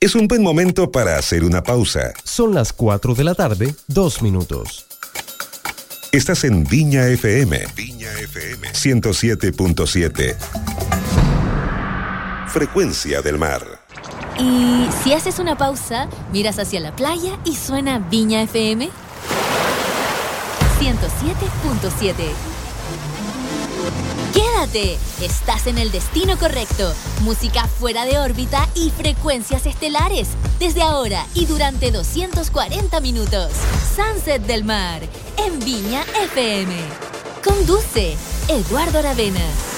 Es un buen momento para hacer una pausa. Son las 4 de la tarde, 2 minutos. Estás en Viña FM. Viña FM 107.7. Frecuencia del mar. Y si haces una pausa, miras hacia la playa y suena Viña FM 107.7. Estás en el destino correcto. Música fuera de órbita y frecuencias estelares. Desde ahora y durante 240 minutos. Sunset del Mar, en Viña FM. Conduce Eduardo Aravena.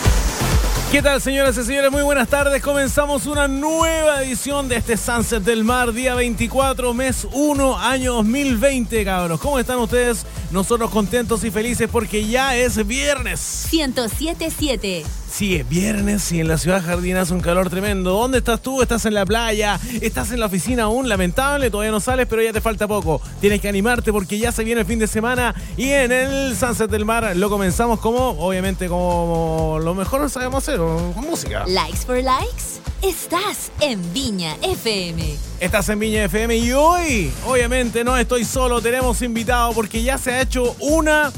¿Qué tal, señoras y señores? Muy buenas tardes. Comenzamos una nueva edición de este Sunset del Mar, día 24, mes 1, año 2020, cabros. ¿Cómo están ustedes? Nosotros contentos y felices porque ya es viernes. 107.7. Sí, es viernes y en la ciudad Jardín hace un calor tremendo. ¿Dónde estás tú? ¿Estás en la playa? ¿Estás en la oficina aún? Lamentable, todavía no sales, pero ya te falta poco. Tienes que animarte porque ya se viene el fin de semana y en el Sunset del Mar lo comenzamos como, obviamente, como lo mejor sabemos hacer, con música. Likes for likes. Estás en Viña FM. Estás en Viña FM y hoy, obviamente, no estoy solo, tenemos invitado porque ya se ha hecho una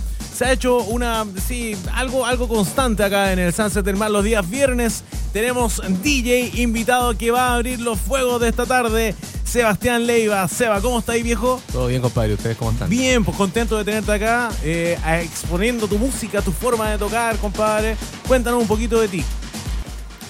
se ha hecho una, sí, algo, algo constante acá en el Sunset del Mar los días viernes. Tenemos DJ invitado que va a abrir los fuegos de esta tarde. Sebastián Leiva. Seba, ¿cómo está ahí, viejo? Todo bien, compadre. ¿Ustedes cómo están? Bien, pues contento de tenerte acá, eh, exponiendo tu música, tu forma de tocar, compadre. Cuéntanos un poquito de ti.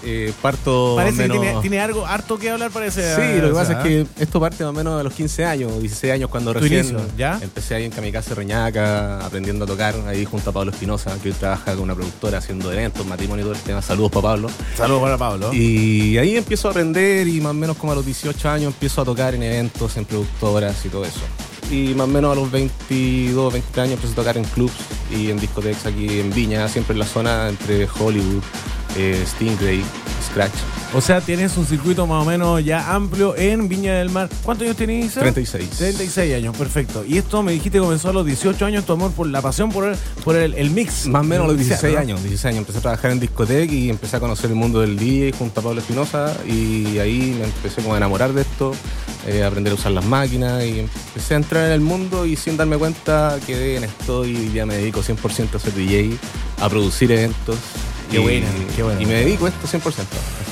Eh, parto. Parece que tiene, algo harto que hablar, parece. Sí, lo que pasa es que esto parte más o menos de los 15 años, 16 años, cuando recién ¿ya? empecé ahí en Kamikaze Reñaca, aprendiendo a tocar ahí junto a Pablo Espinosa, que hoy trabaja con una productora haciendo eventos, matrimonio y todo el tema. Saludos para Pablo. Saludos para Pablo. Y ahí empiezo a aprender y más o menos como a los 18 años empiezo a tocar en eventos, en productoras y todo eso. Y más o menos a los 22, 23 años empecé a tocar en clubs y en discotecas aquí en Viña, siempre en la zona entre Hollywood, eh, Stingray, Scratch. O sea, tienes un circuito más o menos ya amplio en Viña del Mar. ¿Cuántos años tienes? 36. 36 años, perfecto. Y esto me dijiste que comenzó a los 18 años, tu amor por la pasión por el, por el, mix. Más o menos a los 16 años. 16 años. Empecé a trabajar en discoteca y empecé a conocer el mundo del DJ junto a Pablo Espinosa y ahí me empecé como a enamorar de esto, eh, aprender a usar las máquinas y empecé a entrar en el mundo y sin darme cuenta quedé en esto y ya me dedico 100% a ser DJ, a producir eventos Qué bueno, qué bueno. Y me dedico a esto 100%.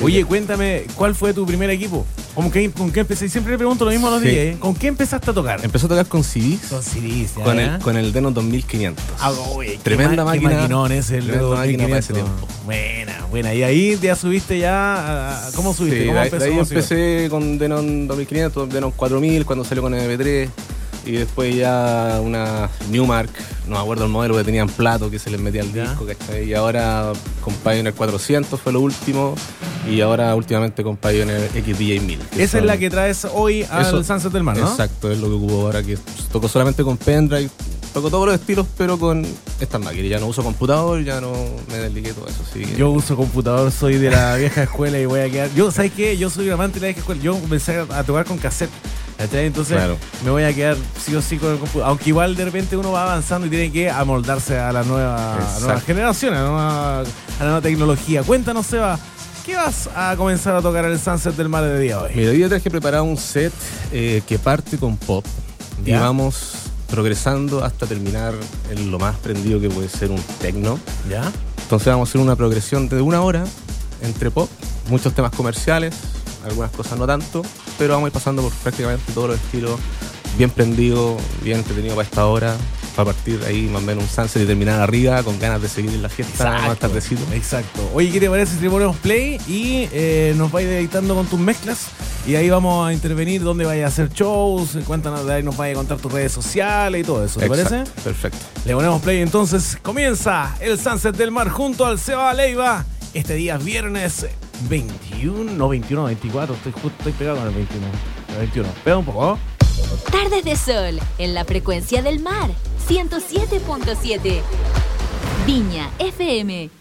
Oye, cuéntame, ¿cuál fue tu primer equipo? ¿Con qué, con qué empecé? Siempre le pregunto lo mismo a los días. ¿eh? ¿Con qué empezaste a tocar? Empezó a tocar con CDs. Con CDs, Con el, con el Denon 2500. Ah, oye, tremenda máquina. Qué es el tremenda máquina para ese tiempo. Buena, buena. Y ahí ya subiste ya. ¿Cómo subiste? Sí, ¿Cómo de, empezó? ahí empecé con Denon 2500, Denon 4000 cuando salió con MP3 y después ya una Newmark, no me acuerdo el modelo que tenían plato que se les metía al disco, ¿cachai? Y ahora con Pioneer 400 fue lo último y ahora últimamente con Pioneer XDJ 1000. Esa es la que traes hoy al Sunset del Mar, ¿no? Exacto, es lo que ocupo ahora que toco solamente con pendrive, toco todos los estilos pero con estas máquinas, ya no uso computador, ya no me desligué todo eso. Así Yo uso computador, soy de la vieja escuela y voy a quedar... Yo, ¿sabes qué? Yo soy amante de la vieja escuela, yo comencé a tocar con cassette. Entonces me voy a quedar sí o sí con el computador. Aunque igual de repente uno va avanzando y tiene que amoldarse a la nueva, a nueva generación, a la, nueva, a la nueva tecnología. Cuéntanos, Seba, ¿qué vas a comenzar a tocar en el Sunset del Mar de día hoy? Mira, hoy traje preparado un set eh, que parte con pop y vamos progresando hasta terminar en lo más prendido que puede ser un techno. ¿Ya? Entonces vamos a hacer una progresión de una hora entre pop, muchos temas comerciales, algunas cosas no tanto, pero vamos a ir pasando por prácticamente todos los estilos, bien prendido, bien entretenido para esta hora, para partir ahí más o menos un sunset y terminar arriba con ganas de seguir en la fiesta más tardecito. Exacto. Oye, ¿qué te parece si ponemos play y eh, nos vais editando con tus mezclas? Y ahí vamos a intervenir dónde vaya a hacer shows, cuéntanos de ahí nos vaya a contar tus redes sociales y todo eso, ¿te parece? Perfecto. Le ponemos play entonces, comienza el Sunset del Mar junto al Seba Leiva este día viernes 21, no 21, 24, estoy justo estoy pegado con el 21. El 21. Pega un poco. Tardes de sol en la frecuencia del mar 107.7. Viña FM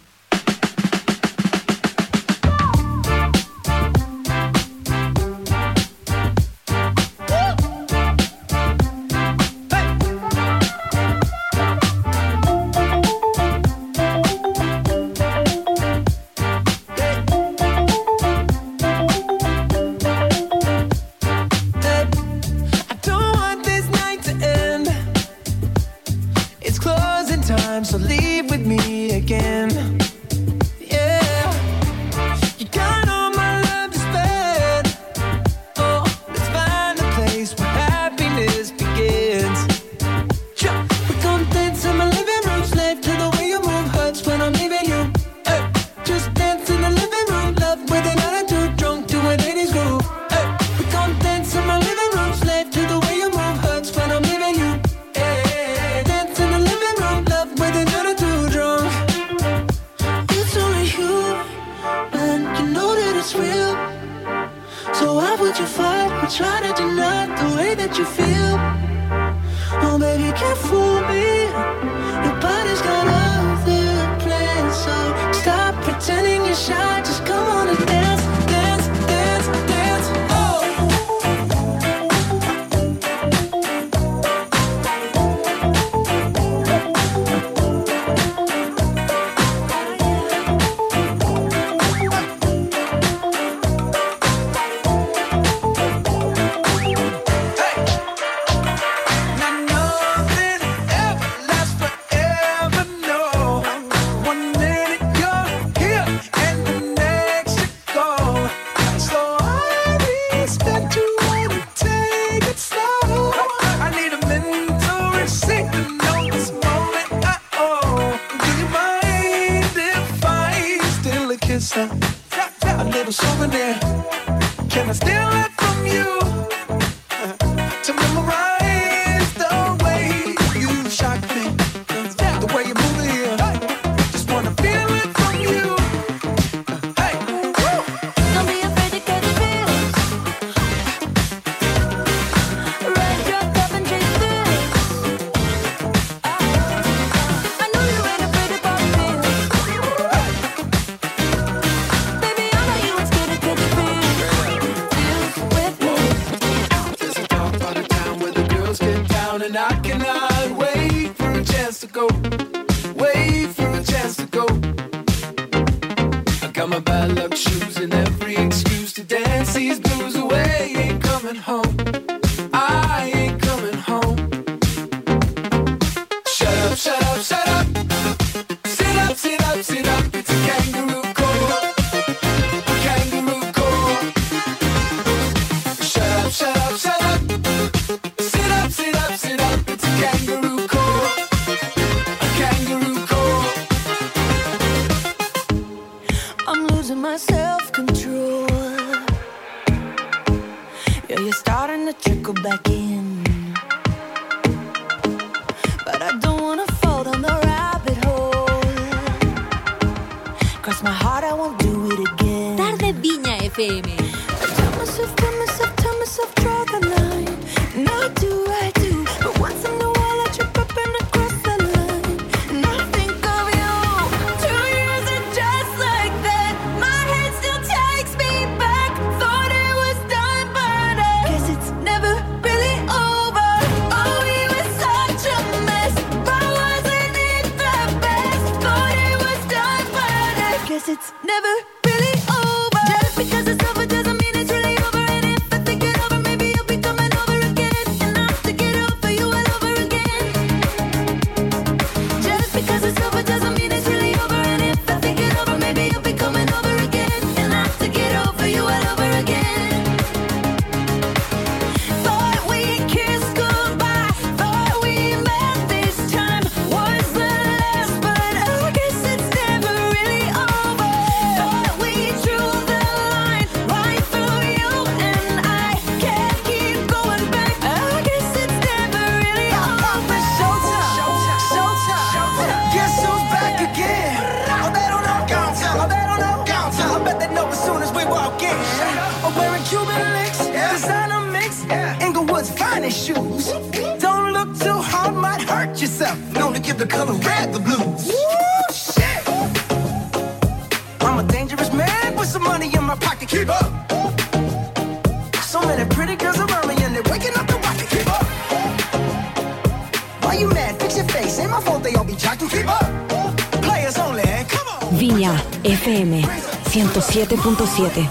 107.7.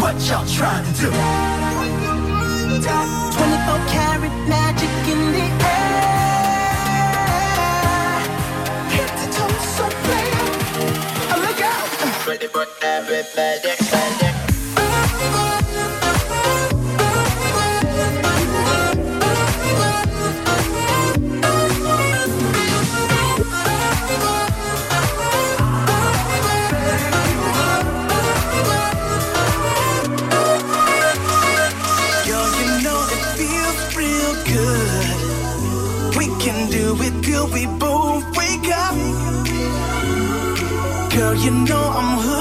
What y'all trying to do? 24 karat magic in the air. Hit the so look out! Ready for. you know I'm who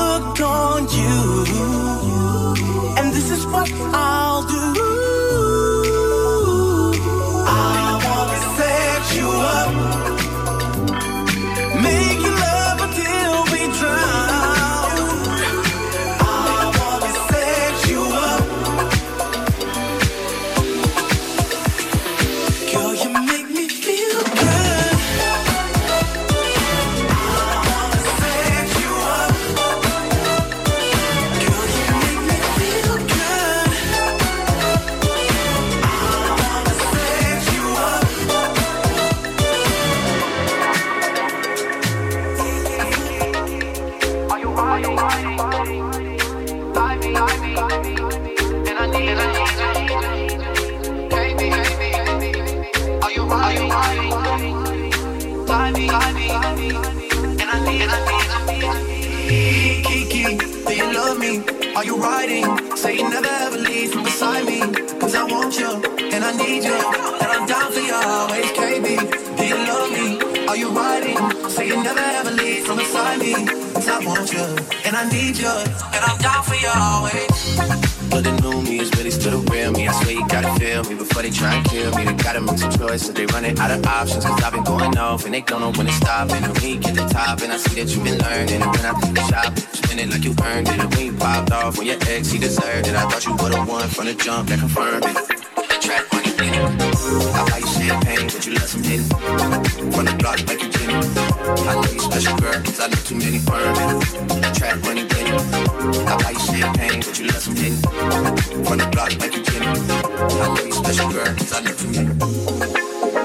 blood like a king. I know you special girl, cause I never knew.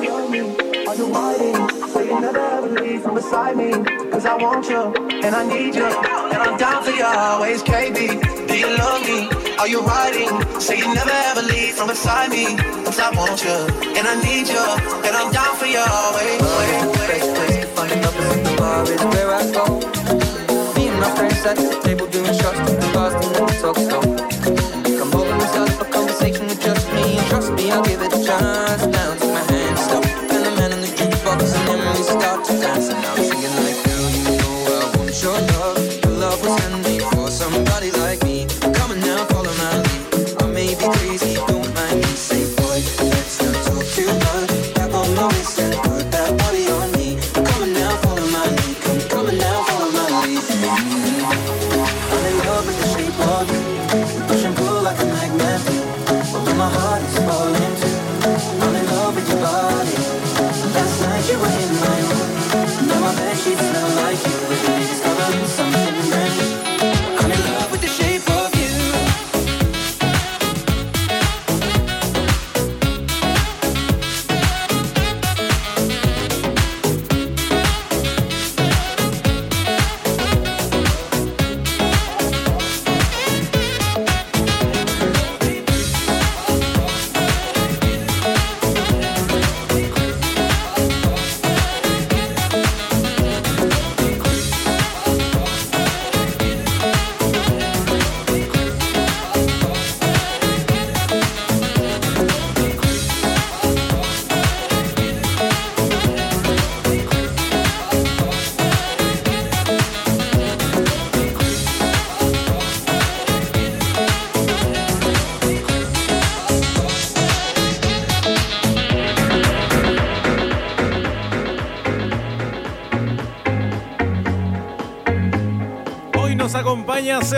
Tell me, are you hiding? Say you never ever leave from beside me. Cause I want you, and I need you. And I'm down for you always, KB. Do you love me? Are you riding? Say you never ever leave from beside me. Cause I want you, and I need you. And I'm down for you always. Best place to find a place to bar is where I go. Me and my friends at the table doing shots, drinking fast, and talk slow start a conversation with just me. Trust me, I'll give it a chance.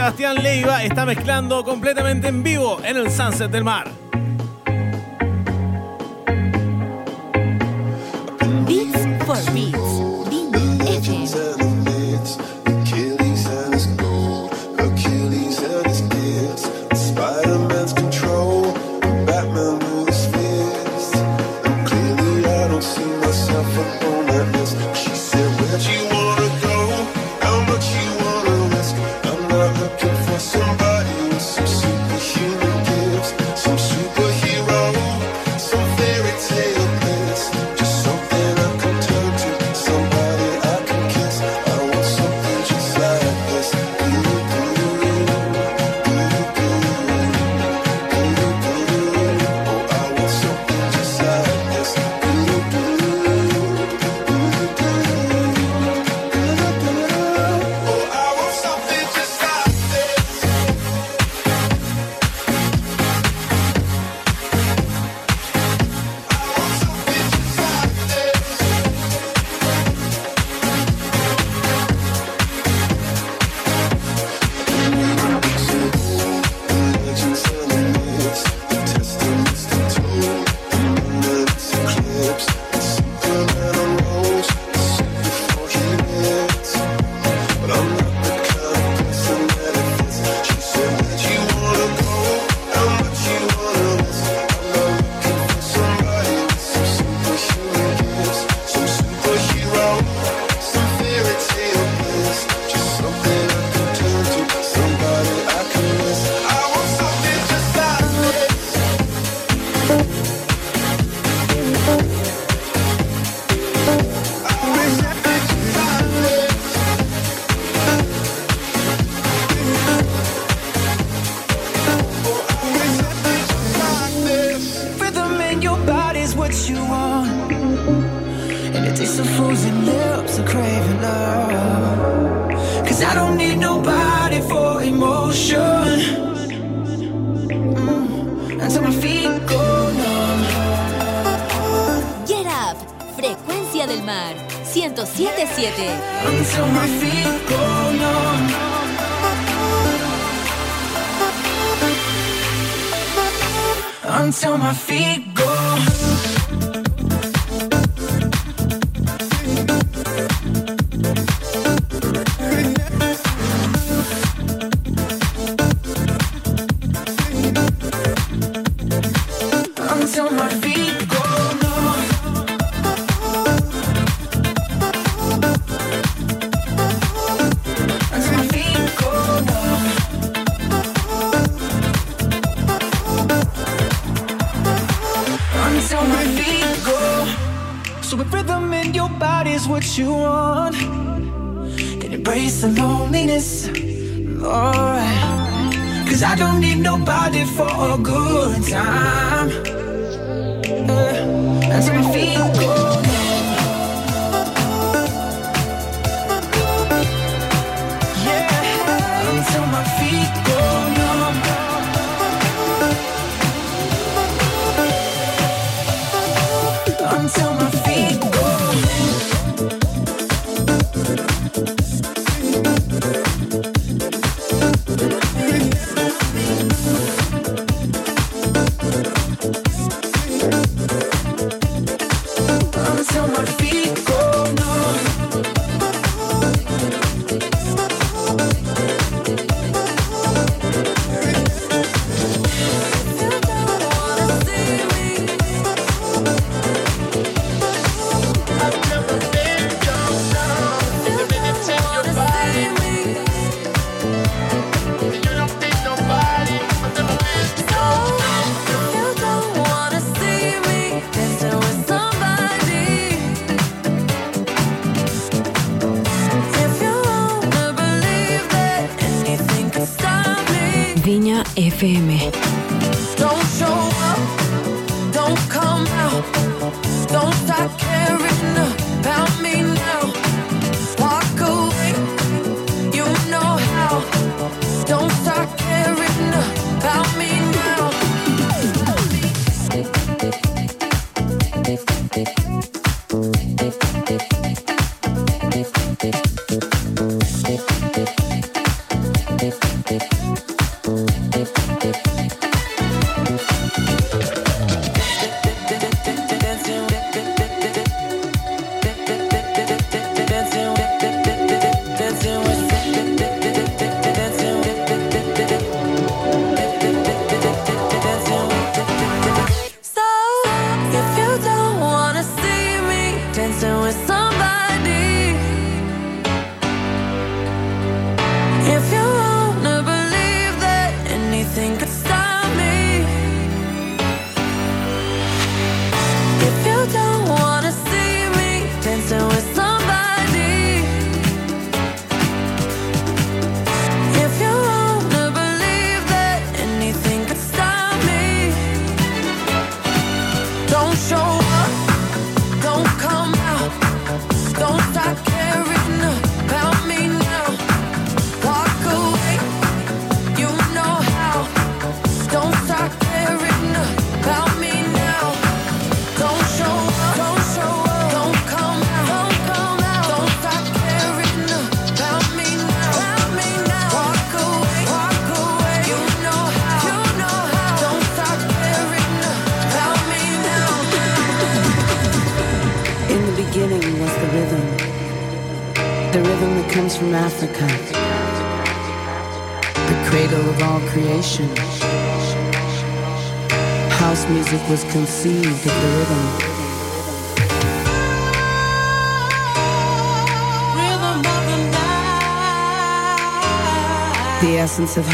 Sebastián Leiva está mezclando completamente en vivo en el Sunset del Mar. on. Then embrace the loneliness Alright Cause I don't need nobody for a good time. Uh, Until my feet go i fear me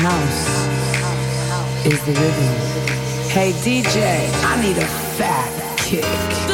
house is the rhythm. Hey DJ, I need a fat kick.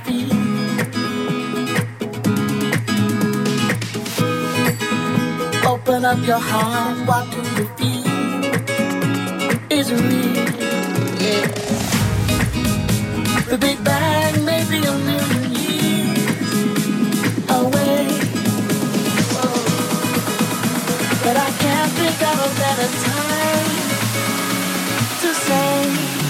up your heart, what do you feel? Is it real? Yeah. The Big Bang may be a million years away. Whoa. But I can't think of a better time to say,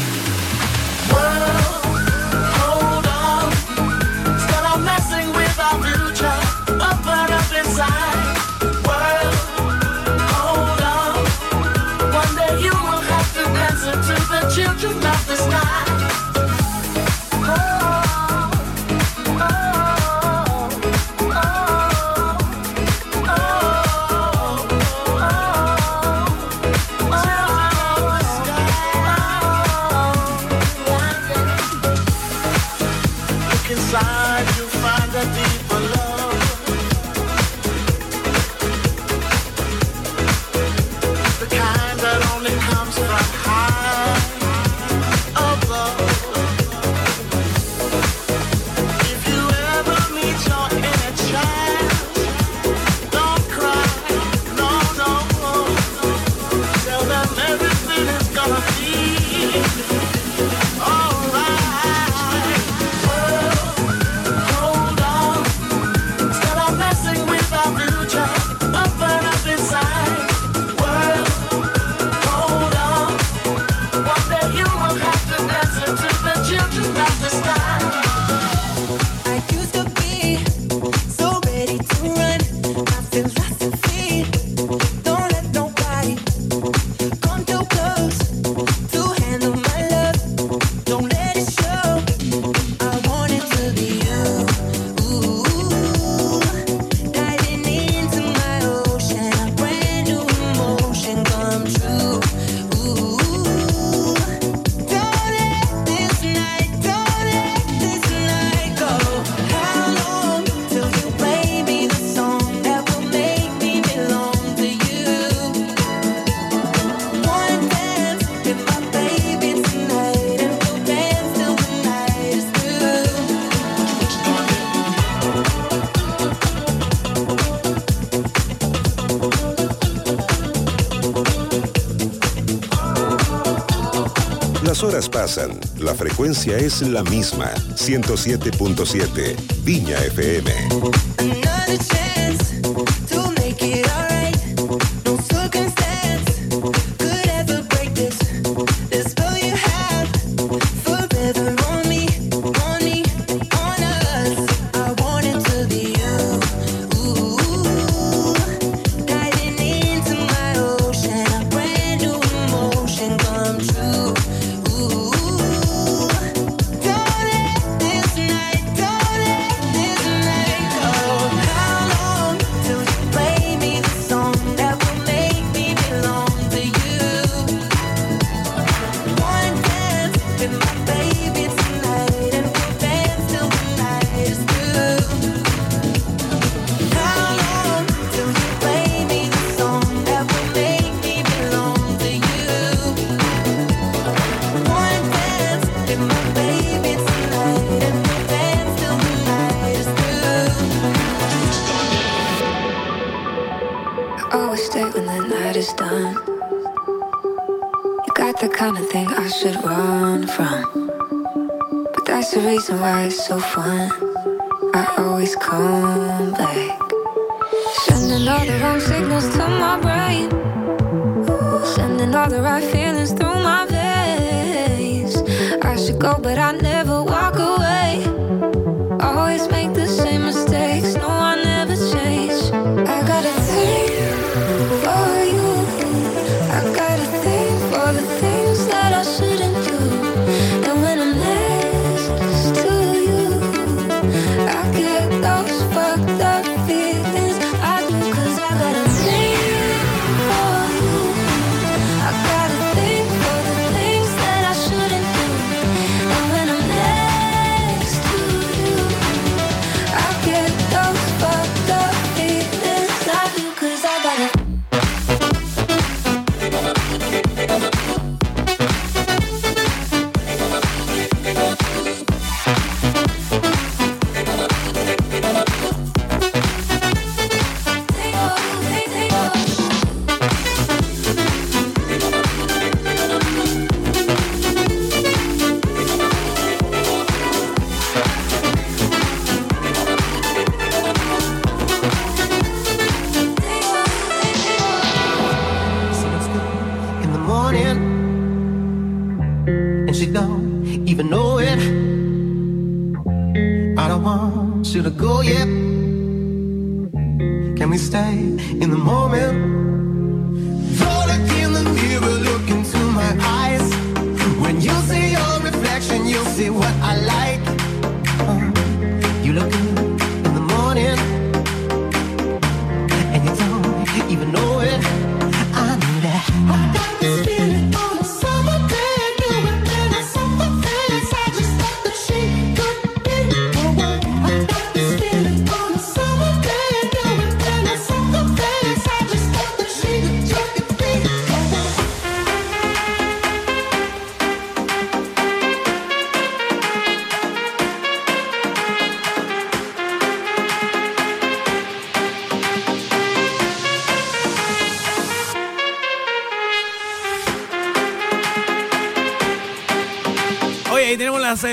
la frecuencia es la misma, 107.7, Viña FM.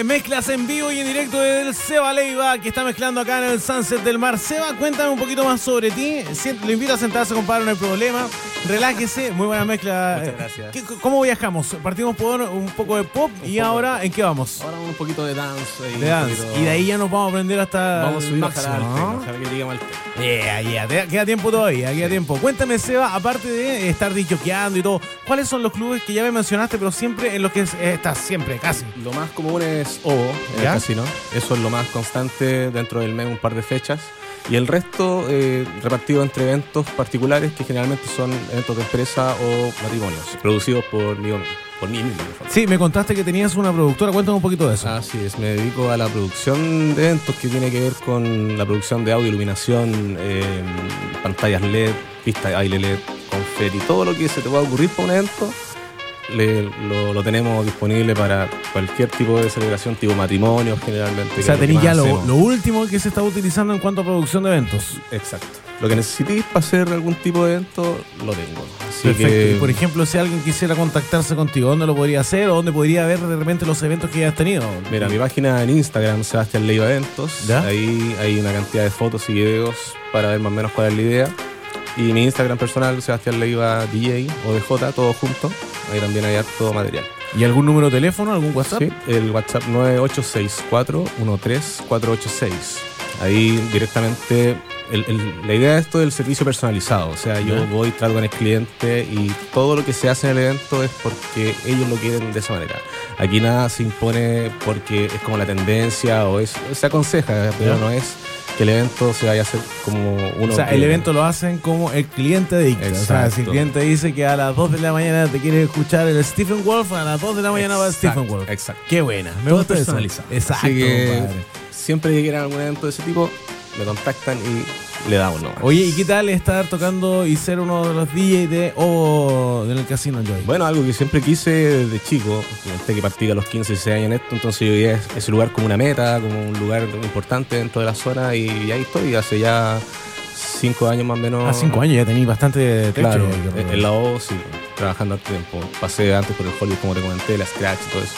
Mezclas en vivo y en directo del Seba Leiva, que está mezclando acá en el Sunset del Mar. Seba, cuéntame un poquito más sobre ti. Lo invito a sentarse, compadre, no hay problema. Relájese, muy buena mezcla. Muchas Eh, gracias. ¿qué- ¿Cómo viajamos? Partimos por un poco de pop y ahora, ¿en qué vamos? Ahora un poquito de dance. ahí, De un dance. poquito- Y de ahí ya nos vamos a aprender hasta Vamos a el subir máximo, ojalá al ¿no? techno, ojalá que lleguemos al techno. Yeah, yeah, te- queda tiempo todavía, queda tiempo. Cuéntame, Seba, aparte de estar disjoqueando y todo, ¿cuáles son los clubes que ya me mencionaste, pero siempre en los que eh, estás, siempre, casi? Lo más común es OVO, en ¿Ya? el casino. Eso es lo más constante dentro del mes, un par de fechas. Y el resto eh, repartido entre eventos particulares que generalmente son eventos de empresa o matrimonios, producidos por mí, por mí mismo. Sí, me contaste que tenías una productora, cuéntame un poquito de eso. Así es, me dedico a la producción de eventos que tiene que ver con la producción de audio, iluminación, eh, pantallas LED, pistas de baile LED, confeti, todo lo que se te pueda ocurrir para un evento. Le- lo, lo tenemos disponible para cualquier tipo de celebración, tipo matrimonio generalmente. O sea, tenéis ya lo, lo último que se está utilizando en cuanto a producción de eventos. Exacto. Lo que necesitéis para hacer algún tipo de evento, lo tengo. Así Perfecto. que, Y por ejemplo, si alguien quisiera contactarse contigo, ¿dónde lo podría hacer o dónde podría ver de repente los eventos que ya has tenido? Mira, mi página en Instagram, Sebastián Leiva Eventos. ¿Ya? Ahí hay una cantidad de fotos y videos para ver más o menos cuál es la idea. Y mi Instagram personal, Sebastián Leiva DJ o DJ, todo junto. Ahí también hay harto material. ¿Y algún número de teléfono, algún WhatsApp? Sí, el WhatsApp 9864-13486. Ahí directamente, el- el- la idea de esto es el servicio personalizado. O sea, yo voy, trato con el cliente y todo lo que se hace en el evento es porque ellos lo quieren de esa manera. Aquí nada se impone porque es como la tendencia o es, se aconseja, pero no es que el evento se vaya a hacer como uno O sea, el evento lo hacen como el cliente dicta. O sea, si el cliente dice que a las 2 de la mañana te quiere escuchar el Stephen Wolf, a las 2 de la mañana va Stephen Wolf. Exacto. Qué buena. Me Todo gusta eso. personalizado. Exacto, Así que compadre. siempre que quieran algún evento de ese tipo, me contactan y le damos nomás. Oye, ¿y qué tal estar tocando y ser uno de los DJs de O en el Casino Joy? Bueno, algo que siempre quise desde chico, antes que partí a los 15, 16 años en esto, entonces yo veía ese lugar como una meta, como un lugar importante dentro de la zona y ahí estoy, hace ya 5 años más o menos. A 5 años ya tenéis bastante techo. Claro, en la O sí, trabajando al tiempo. Pasé antes por el Hollywood, como te comenté, la Scratch y todo eso.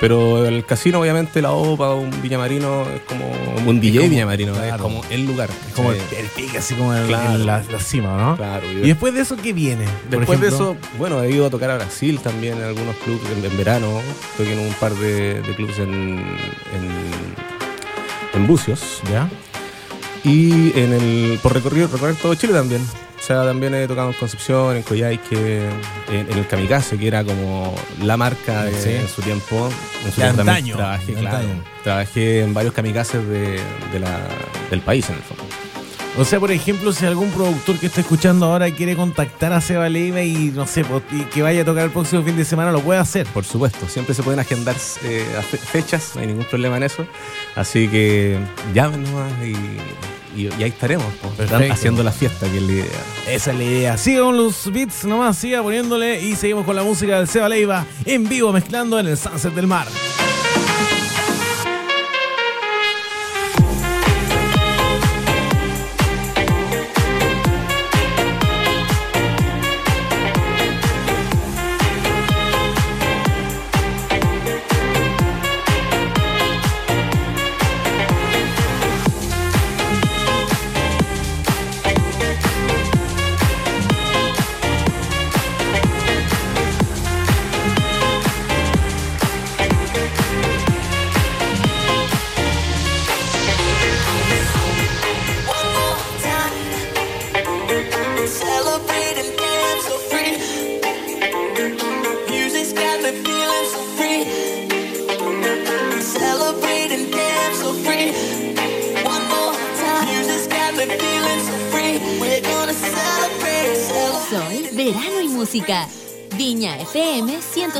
Pero el casino, obviamente, la O para un villamarino es como un DJ como- villamarino, es como el lugar. Es como el, el pique, así como Claro. en la, la cima, ¿no? Claro, Y después de eso, ¿qué viene? Después de eso, bueno, he ido a tocar a Brasil también en algunos clubes en, en verano. Toqué en un par de, de clubes en, en, en Bucios. ¿Ya? Y en el, por recorrido, recorrer todo Chile también. O sea, también he tocado en Concepción, en Coyhaique, en, en el Kamikaze, que era como la marca de, Sí. en su tiempo. En su De tiempo antaño, Trabajé, de claro. antaño. Trabajé en varios kamikazes de, de la, del país, en el fondo. O sea, por ejemplo, si algún productor que está escuchando ahora quiere contactar a Seba Leiva y no sé, pues, y que vaya a tocar el próximo fin de semana, lo puede hacer. Por supuesto, siempre se pueden agendar eh, fechas, no hay ningún problema en eso. Así que llamen nomás y, y- y ahí estaremos, pues, haciendo la fiesta, que es la idea. Esa es la idea. Siga con los beats nomás, siga poniéndole y seguimos con la música del Seba Leiva en vivo mezclando en el Sunset del Mar.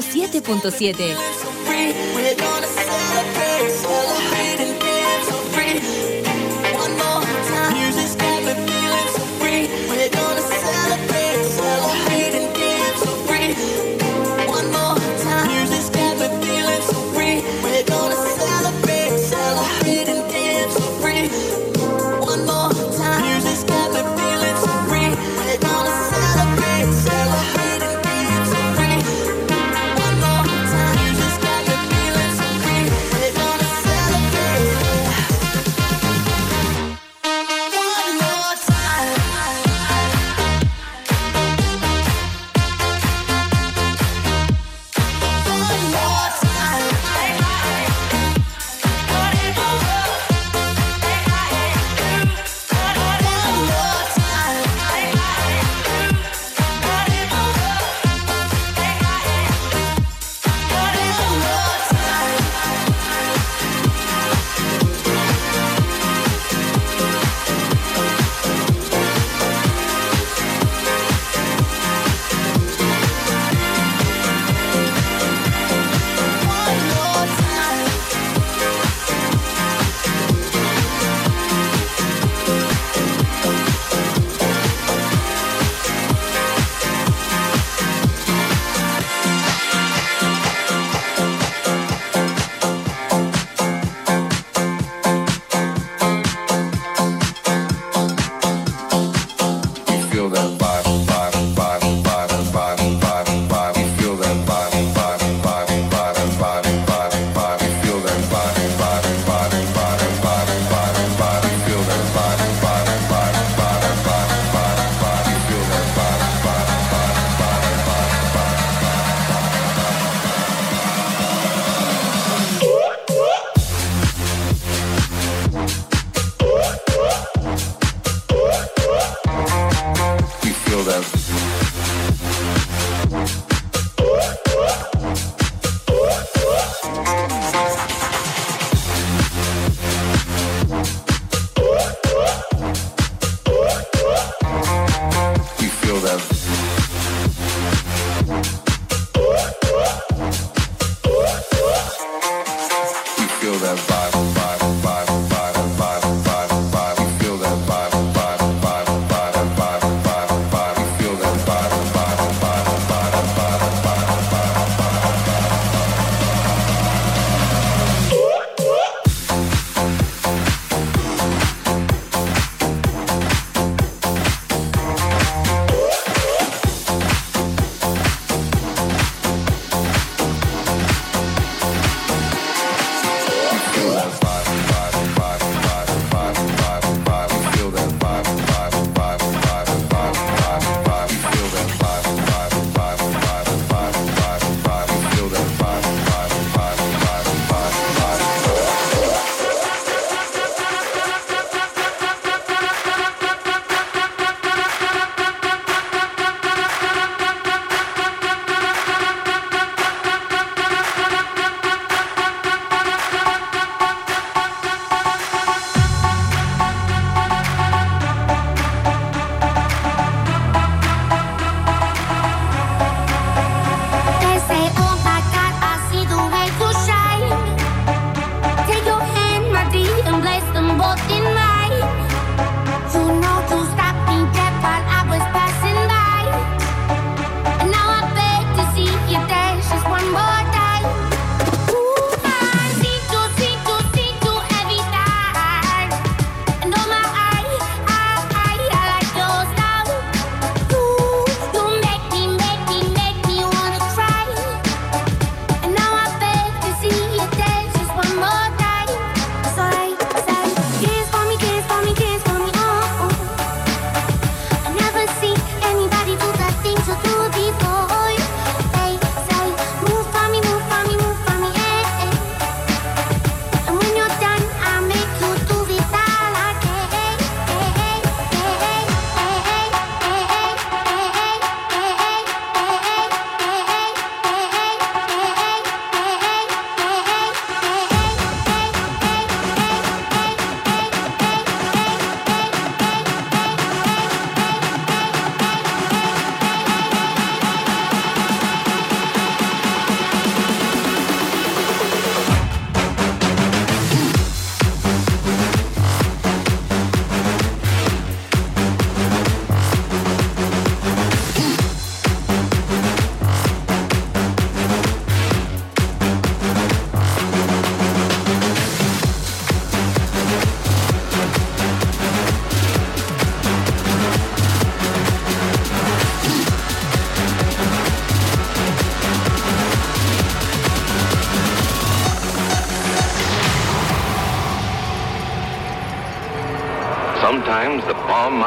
107.7.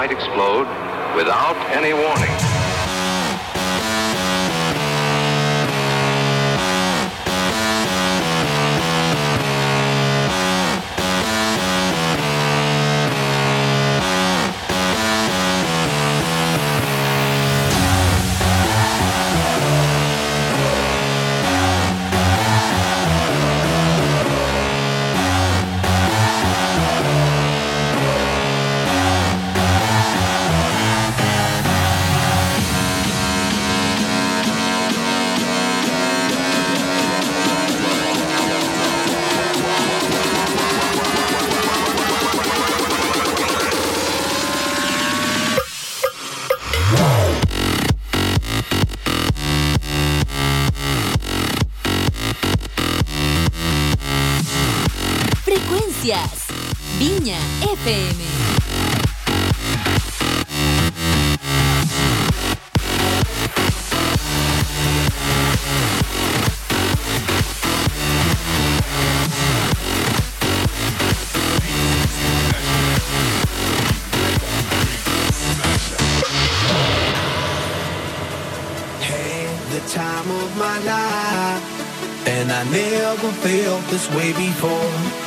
might explode without any warning. Frecuencias. Viña FM. I never felt this way before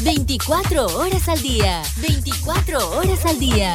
24 horas al día. 24 horas al día.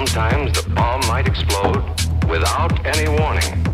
Sometimes the bomb might explode without any warning.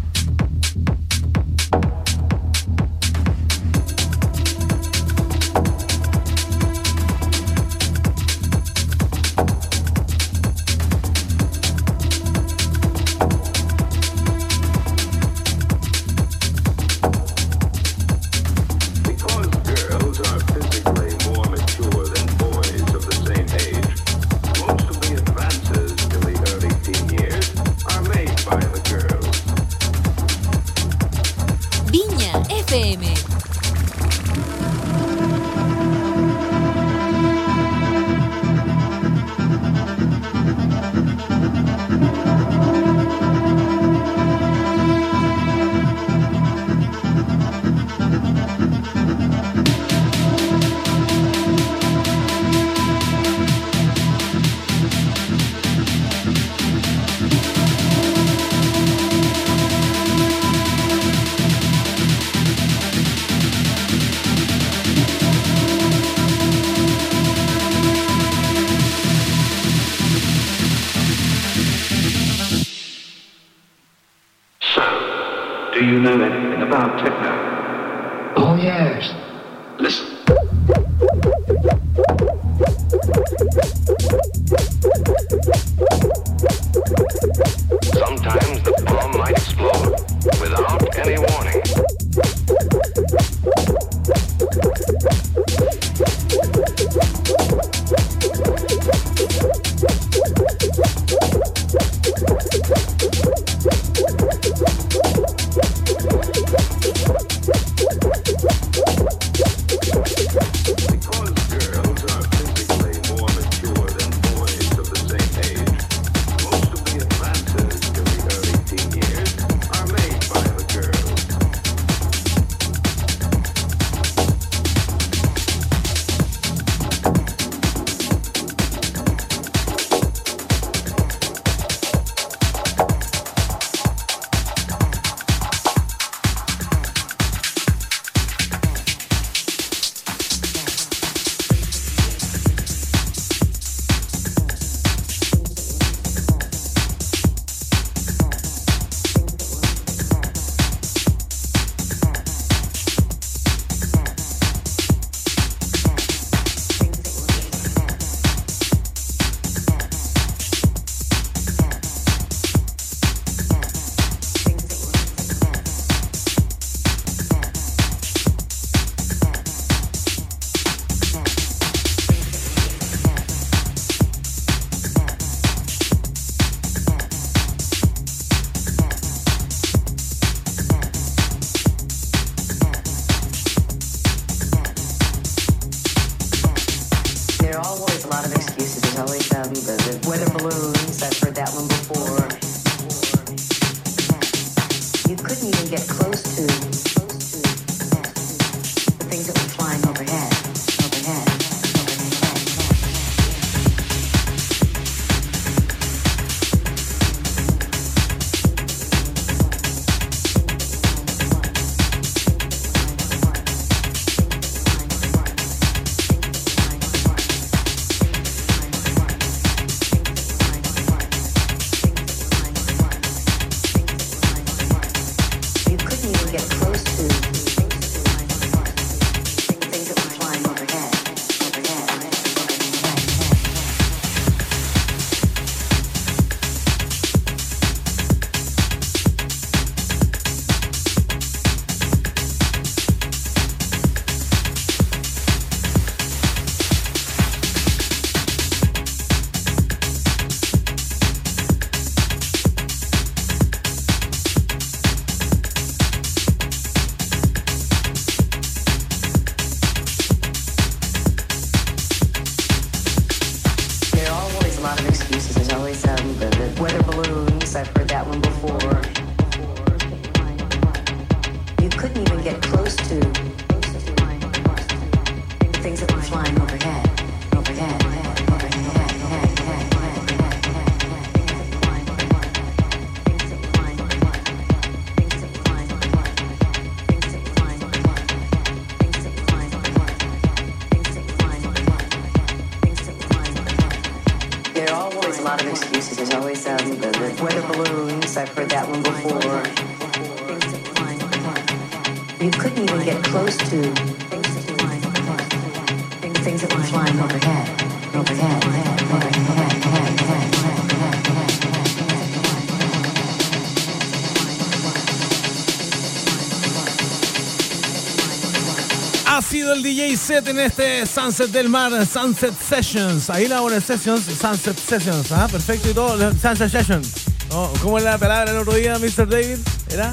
Ha sido el DJ set en este Sunset del Mar, Sunset Sessions. Ahí la hora Sessions, Sunset Sessions. Ah, perfecto y todo. Sunset Sessions. Oh, ¿Cómo era la palabra el otro día, Mr. David? ¿Era?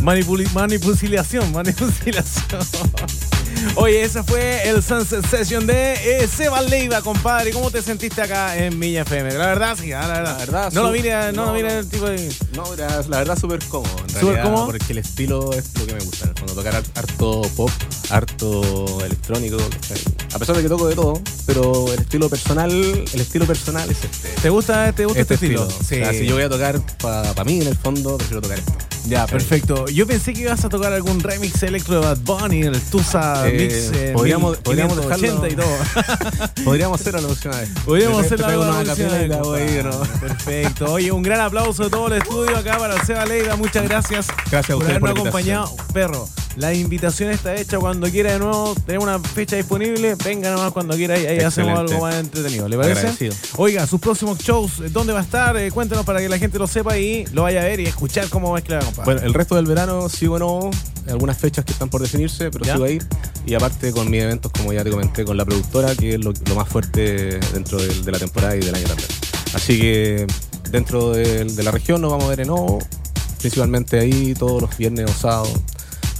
Manipuli- manipulación, manipulación. Oye, ese fue el Sunset Session de eh, Seba Leiva, compadre. ¿Cómo te sentiste acá en Villa FM? La verdad, sí, ah, la verdad. La verdad, no lo mire, no, no, lo mire el tipo de. No, la, la verdad súper cómodo. En ¿Súper realidad, cómodo? Porque el estilo es lo que me gusta. Cuando tocar har- harto pop, harto electrónico. A pesar de que toco de todo, pero el estilo personal, el estilo personal es este. ¿Te gusta, te gusta este, estilo? O sea, si yo voy a tocar para mí en el fondo, prefiero tocar esto. Ya, perfecto. Yo pensé que ibas a tocar algún remix electro de Bad Bunny, el Tusa Eh, Mix eh, podríamos- podríamos 1580 y todo. Podríamos hacerlo la próxima vez. Podríamos hacerlo una próxima vez, la. Perfecto. Oye, un gran aplauso de todo el estudio acá para Seba Leiva. Muchas gracias, Gracias a por ustedes por habernos la acompañado. Perro, la invitación está hecha cuando quiera de nuevo. Tenemos una fecha disponible. Venga nomás cuando quiera y ahí hacemos algo más entretenido. ¿Le parece? Agradecido. Oiga, sus próximos shows, ¿dónde va a estar? Eh, cuéntenos para que la gente lo sepa y lo vaya a ver y escuchar cómo mezcla, compadre. Bueno, el resto del verano sigo no, algunas fechas que están por definirse, pero ¿Ya? sigo ahí. Y aparte con mis eventos, como ya te comenté, con la productora, que es lo, lo más fuerte dentro de la temporada y del año también. Así que dentro de la región nos vamos a ver en O, principalmente ahí todos los viernes o sábados,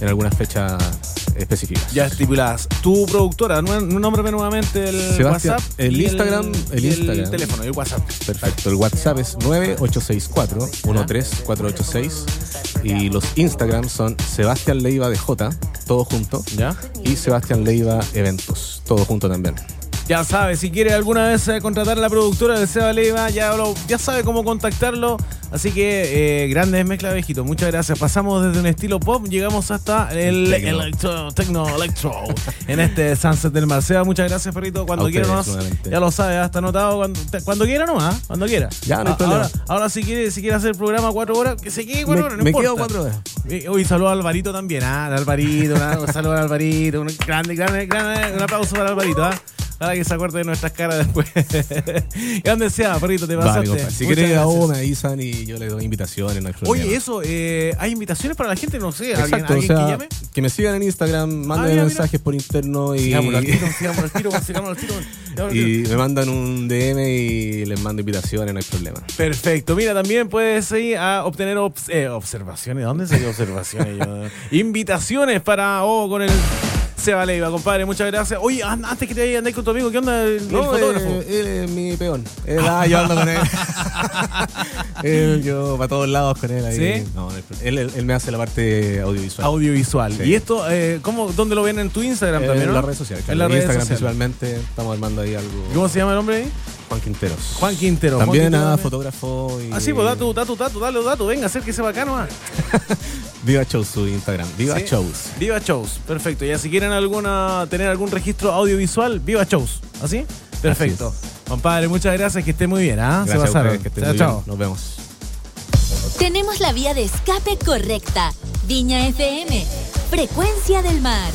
en algunas fechas específicas. Ya estipuladas. Tu productora, nómbrame nuevamente el Sebastián, WhatsApp. el y Instagram, el y Instagram. teléfono, el WhatsApp. Perfecto, el WhatsApp es 9864-13486 y los Instagram son Sebastián Leiva de J, todo junto, ¿Ya? y Sebastián Leiva Eventos, todo junto también. Ya sabe, si quiere alguna vez eh, contratar a la productora de Seba Leiva, ya, lo- ya sabe cómo contactarlo. Así que, eh, grandes mezclas, viejito. Muchas gracias. Pasamos desde un estilo pop, llegamos hasta el Tecno. electro, techno electro en este Sunset del Mar. Seba, muchas gracias, perrito. Cuando quiera nomás, ya lo sabe, ya está anotado. Cuando, te- cuando quiera nomás, ¿ah? cuando quiera. Ya, no hay Ah, problema. Ahora, ahora si quiere, si quiere hacer el programa cuatro horas, que se quede cuatro Me- horas, no me importa. quedo cuatro horas. Uy, saludo a Alvarito también, ah, de Alvarito, saludo a Alvarito, un grande, grande, grande, un aplauso para Alvarito, ah. Para que se acuerde de nuestras caras después. Grande sea, perrito, te Vale, pasaste. compadre. Si quieren a me avisan y yo les doy invitaciones, no problema. Oye, eso, eh, ¿hay invitaciones para la gente? No sé, ¿alguien, Exacto, o sea, que llame? que me sigan en Instagram, manden Ah, mira. mensajes por interno y, Sigámoslo al tiro, sigámoslo al tiro, sigámoslo al tiro. y me mandan un DM y les mando invitaciones, no hay problema. Perfecto. Mira, también puedes ir a obtener obs- eh, observaciones. ¿Dónde se observaciones? Yo- Invitaciones para o con el Seba Leiva, compadre, muchas gracias. Oye, an- antes que te vayas, andar con tu amigo, ¿qué onda el, el No, fotógrafo? eh, él es mi peón. Él, ah, yo ando con él. Él, yo para todos lados con él ahí. ¿Sí? No, él, él- él me hace la parte audiovisual. Audiovisual. Sí. ¿Y esto, eh, cómo, dónde lo ven en tu Instagram también? en no? las redes sociales. En las redes Instagram sociales. principalmente estamos armando ahí algo. ¿Cómo se llama el hombre ahí? Juan Quinteros. Juan Quintero. Juan También Quintero a también. fotógrafo y. Ah, sí, pues da tu, da tu, da tu, dale los datos, venga, acérquese bacán nomás. Viva Shows su Instagram. Viva Sí. Shows. Viva Shows, perfecto. Ya si quieren alguna tener algún registro audiovisual, Viva Shows. ¿Así? Perfecto. Compadre, muchas gracias, que esté muy bien, ¿ah? Se Gracias a pasaron. ustedes, que estén Chao, muy chao. bien. Nos vemos. Tenemos la vía de escape correcta. Viña FM, frecuencia del mar.